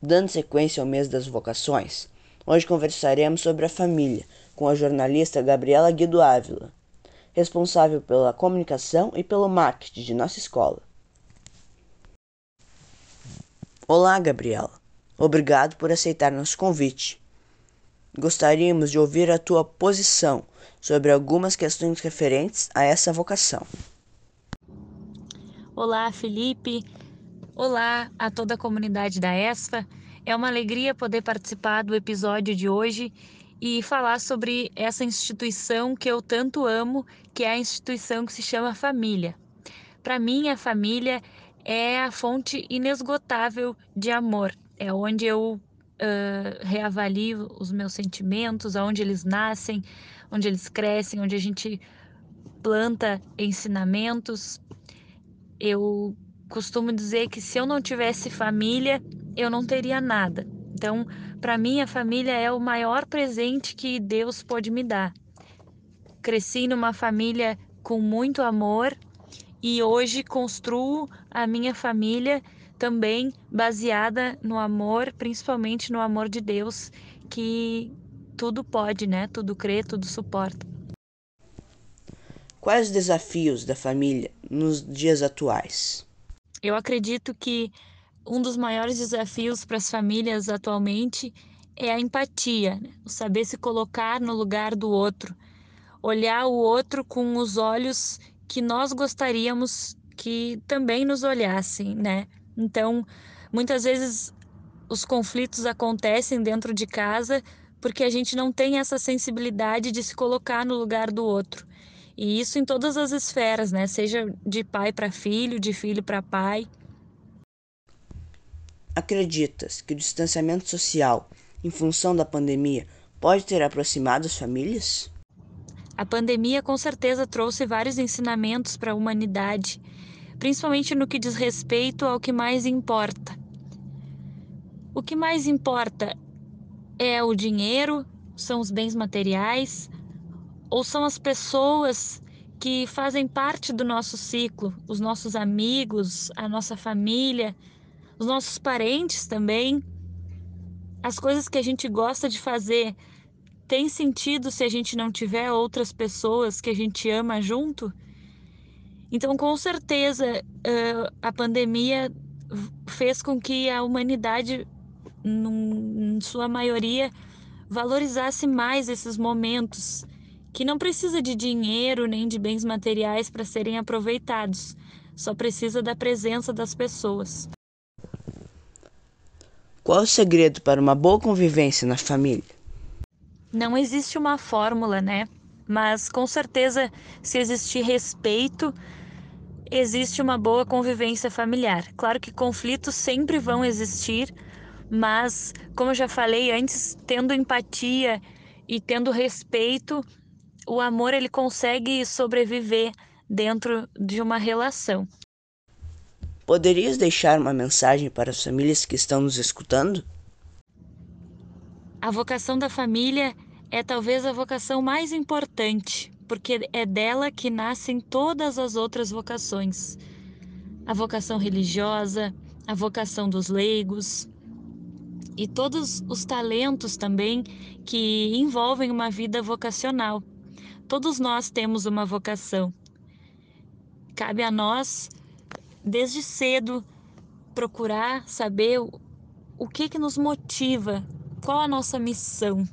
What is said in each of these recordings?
Dando sequência ao mês das vocações, hoje conversaremos sobre a família com a jornalista Gabriela Guido Ávila, responsável pela comunicação e pelo marketing de nossa escola. Olá, Gabriela. Obrigado por aceitar nosso convite. Gostaríamos de ouvir a tua posição sobre algumas questões referentes a essa vocação. Olá, Felipe. Olá a toda a comunidade da ESFA. É uma alegria poder participar do episódio de hoje e falar sobre essa instituição que eu tanto amo, que é a instituição que se chama família. Para mim, a família é a fonte inesgotável de amor. É onde eu uh, reavalio os meus sentimentos, aonde eles nascem, onde eles crescem, onde a gente planta ensinamentos. Eu costumo dizer que se eu não tivesse família, eu não teria nada. Então, para mim, a família é o maior presente que Deus pode me dar. Cresci numa família com muito amor e hoje construo a minha família também baseada no amor, principalmente no amor de Deus, que tudo pode, né? Tudo crê, tudo suporta. Quais os desafios da família nos dias atuais? Eu acredito que um dos maiores desafios para as famílias atualmente é a empatia, né? o saber se colocar no lugar do outro, olhar o outro com os olhos que nós gostaríamos que também nos olhassem, né? Então, muitas vezes os conflitos acontecem dentro de casa porque a gente não tem essa sensibilidade de se colocar no lugar do outro. E isso em todas as esferas, né? Seja de pai para filho, de filho para pai. Acreditas que o distanciamento social, em função da pandemia, pode ter aproximado as famílias? A pandemia com certeza trouxe vários ensinamentos para a humanidade, principalmente no que diz respeito ao que mais importa. O que mais importa é o dinheiro, são os bens materiais, ou são as pessoas que fazem parte do nosso ciclo, os nossos amigos, a nossa família, os nossos parentes também. As coisas que a gente gosta de fazer tem sentido se a gente não tiver outras pessoas que a gente ama junto? Então, com certeza, a pandemia fez com que a humanidade, em sua maioria, valorizasse mais esses momentos que não precisa de dinheiro nem de bens materiais para serem aproveitados, só precisa da presença das pessoas. Qual o segredo para uma boa convivência na família? Não existe uma fórmula, né? Mas com certeza, se existir respeito, existe uma boa convivência familiar. Claro que conflitos sempre vão existir, mas como eu já falei antes, tendo empatia e tendo respeito, o amor ele consegue sobreviver dentro de uma relação. Poderias deixar uma mensagem para as famílias que estão nos escutando? A vocação da família é talvez a vocação mais importante, porque é dela que nascem todas as outras vocações. A vocação religiosa, a vocação dos leigos e todos os talentos também que envolvem uma vida vocacional. Todos nós temos uma vocação. Cabe a nós, desde cedo, procurar saber o que, que nos motiva, qual a nossa missão.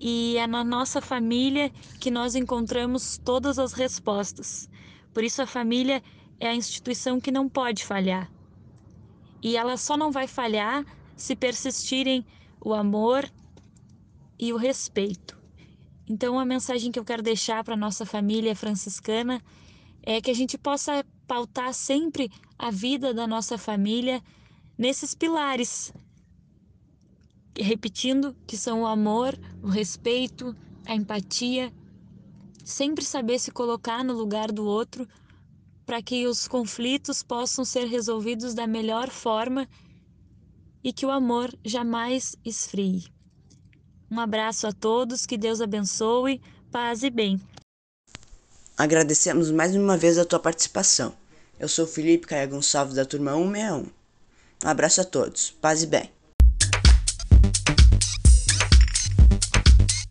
E é na nossa família que nós encontramos todas as respostas. Por isso, a família é a instituição que não pode falhar. E ela só não vai falhar se persistirem o amor e o respeito. Então, a mensagem que eu quero deixar para nossa família franciscana é que a gente possa pautar sempre a vida da nossa família nesses pilares, repetindo que são o amor, o respeito, a empatia, sempre saber se colocar no lugar do outro para que os conflitos possam ser resolvidos da melhor forma e que o amor jamais esfrie. Um abraço a todos, que Deus abençoe, paz e bem. Agradecemos mais uma vez a tua participação. Eu sou Felipe Caia Gonçalves da turma 161. Um abraço a todos, paz e bem.